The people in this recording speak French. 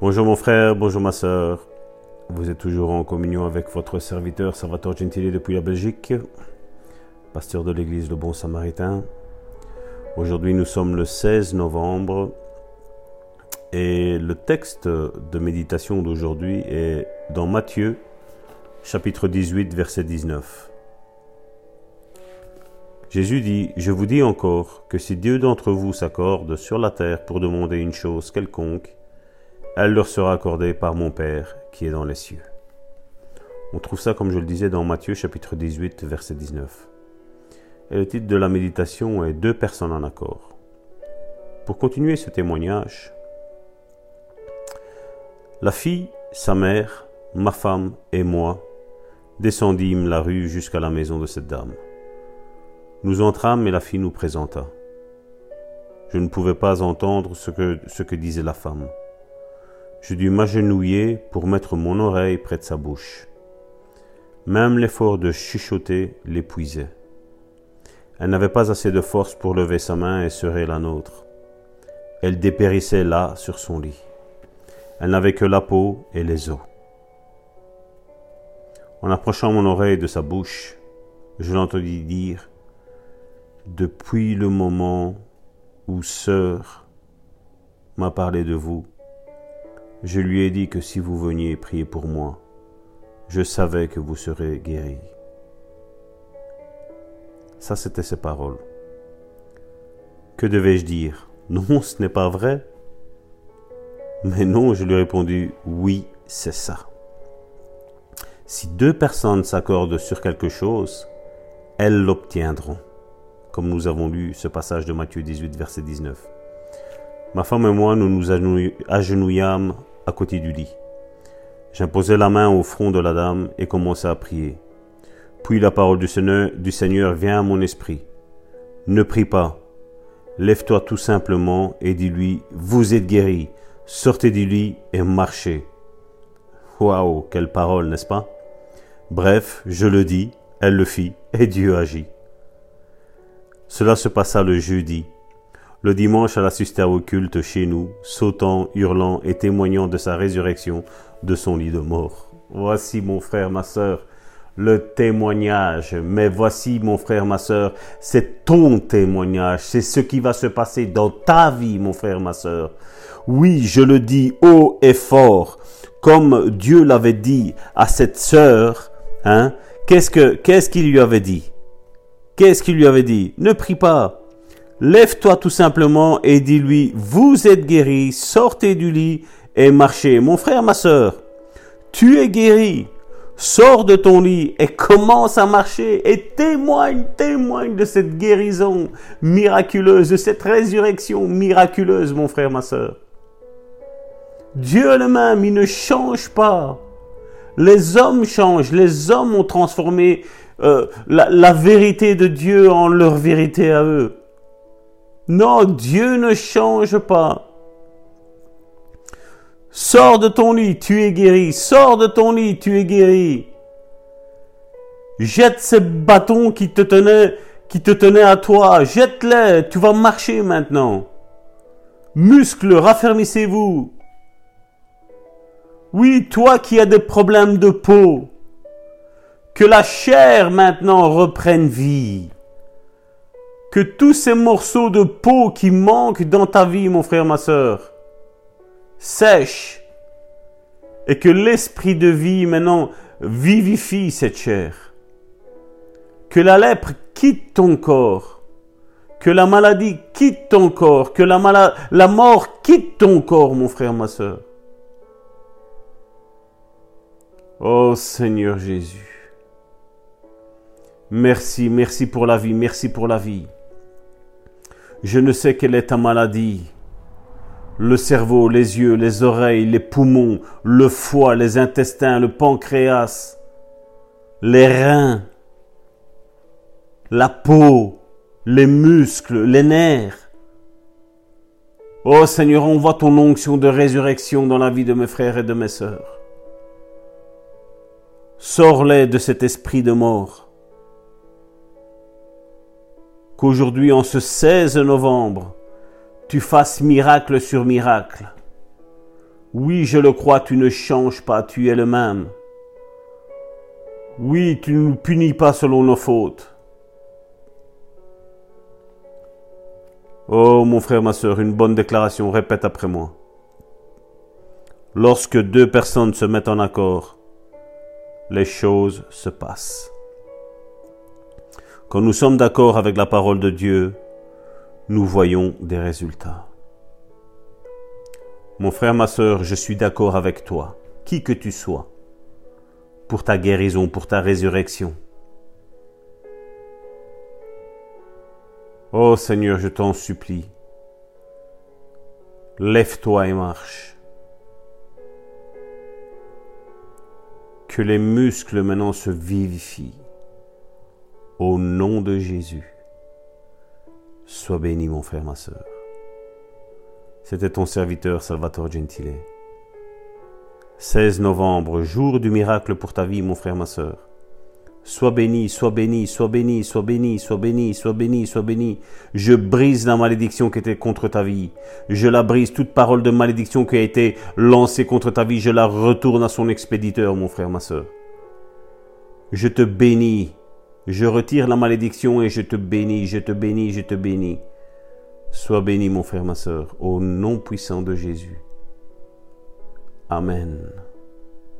Bonjour mon frère, bonjour ma soeur. Vous êtes toujours en communion avec votre serviteur Salvatore Gentili depuis la Belgique, pasteur de l'église Le Bon Samaritain. Aujourd'hui nous sommes le 16 novembre et le texte de méditation d'aujourd'hui est dans Matthieu chapitre 18 verset 19. Jésus dit, Je vous dis encore que si Dieu d'entre vous s'accorde sur la terre pour demander une chose quelconque, elle leur sera accordée par mon Père qui est dans les cieux. On trouve ça, comme je le disais, dans Matthieu chapitre 18, verset 19. Et le titre de la méditation est Deux personnes en accord. Pour continuer ce témoignage, la fille, sa mère, ma femme et moi descendîmes la rue jusqu'à la maison de cette dame. Nous entrâmes et la fille nous présenta. Je ne pouvais pas entendre ce que, ce que disait la femme. Je dus m'agenouiller pour mettre mon oreille près de sa bouche. Même l'effort de chuchoter l'épuisait. Elle n'avait pas assez de force pour lever sa main et serrer la nôtre. Elle dépérissait là sur son lit. Elle n'avait que la peau et les os. En approchant mon oreille de sa bouche, je l'entendis dire Depuis le moment où sœur m'a parlé de vous, je lui ai dit que si vous veniez prier pour moi, je savais que vous serez guéri. Ça, c'était ses paroles. Que devais-je dire? Non, ce n'est pas vrai. Mais non, je lui ai répondu, oui, c'est ça. Si deux personnes s'accordent sur quelque chose, elles l'obtiendront. Comme nous avons lu ce passage de Matthieu 18, verset 19. Ma femme et moi, nous nous agenouillâmes à côté du lit. J'imposai la main au front de la dame et commençai à prier. Puis la parole du Seigneur, du Seigneur vient à mon esprit. Ne prie pas. Lève-toi tout simplement et dis-lui, vous êtes guéri. Sortez du lit et marchez. Waouh, quelle parole, n'est-ce pas? Bref, je le dis, elle le fit, et Dieu agit. Cela se passa le jeudi, le dimanche, elle assistait au culte chez nous, sautant, hurlant et témoignant de sa résurrection de son lit de mort. Voici mon frère, ma sœur, le témoignage. Mais voici mon frère, ma sœur, c'est ton témoignage. C'est ce qui va se passer dans ta vie, mon frère, ma sœur. Oui, je le dis haut et fort, comme Dieu l'avait dit à cette sœur, hein. Qu'est-ce que, qu'est-ce qu'il lui avait dit? Qu'est-ce qu'il lui avait dit? Ne prie pas. Lève-toi tout simplement et dis-lui, vous êtes guéri, sortez du lit et marchez. Mon frère, ma sœur, tu es guéri. Sors de ton lit et commence à marcher et témoigne, témoigne de cette guérison miraculeuse, de cette résurrection miraculeuse, mon frère, ma sœur. Dieu le même, il ne change pas. Les hommes changent, les hommes ont transformé euh, la vérité de Dieu en leur vérité à eux. Non, Dieu ne change pas. Sors de ton lit, tu es guéri. Sors de ton lit, tu es guéri. Jette ces bâtons qui te tenaient, qui te à toi. Jette-les. Tu vas marcher maintenant. Muscles, raffermissez-vous. Oui, toi qui as des problèmes de peau. Que la chair maintenant reprenne vie que tous ces morceaux de peau qui manquent dans ta vie, mon frère, ma soeur, sèchent et que l'esprit de vie maintenant vivifie cette chair. Que la lèpre quitte ton corps. Que la maladie quitte ton corps. Que la, mort quitte ton corps, mon frère, ma soeur. Oh Seigneur Jésus. Merci, merci pour la vie, merci pour la vie. Je ne sais quelle est ta maladie. Le cerveau, les yeux, les oreilles, les poumons, le foie, les intestins, le pancréas, les reins, la peau, les muscles, les nerfs. Oh Seigneur, on voit ton onction de résurrection dans la vie de mes frères et de mes sœurs. Sors-les de cet esprit de mort qu'aujourd'hui, en ce 16 novembre, tu fasses miracle sur miracle. Oui, je le crois, tu ne changes pas, tu es le même. Oui, tu ne nous punis pas selon nos fautes. Oh, mon frère, ma soeur, une bonne déclaration, répète après moi. Lorsque deux personnes se mettent en accord, les choses se passent. Quand nous sommes d'accord avec la parole de Dieu, nous voyons des résultats. Mon frère, ma soeur, je suis d'accord avec toi, qui que tu sois, pour ta guérison, pour ta résurrection. Oh Seigneur, je t'en supplie, lève-toi et marche. Que les muscles maintenant se vivifient. Au nom de Jésus. Sois béni, mon frère, ma soeur. C'était ton serviteur Salvatore Gentile. 16 novembre, jour du miracle pour ta vie, mon frère, ma soeur. Sois béni, sois béni, sois béni, sois béni, sois béni, sois béni, sois béni. Je brise la malédiction qui était contre ta vie. Je la brise. Toute parole de malédiction qui a été lancée contre ta vie, je la retourne à son expéditeur, mon frère, ma soeur. Je te bénis. Je retire la malédiction et je te bénis, je te bénis, je te bénis. Sois béni, mon frère, ma soeur, au nom puissant de Jésus. Amen.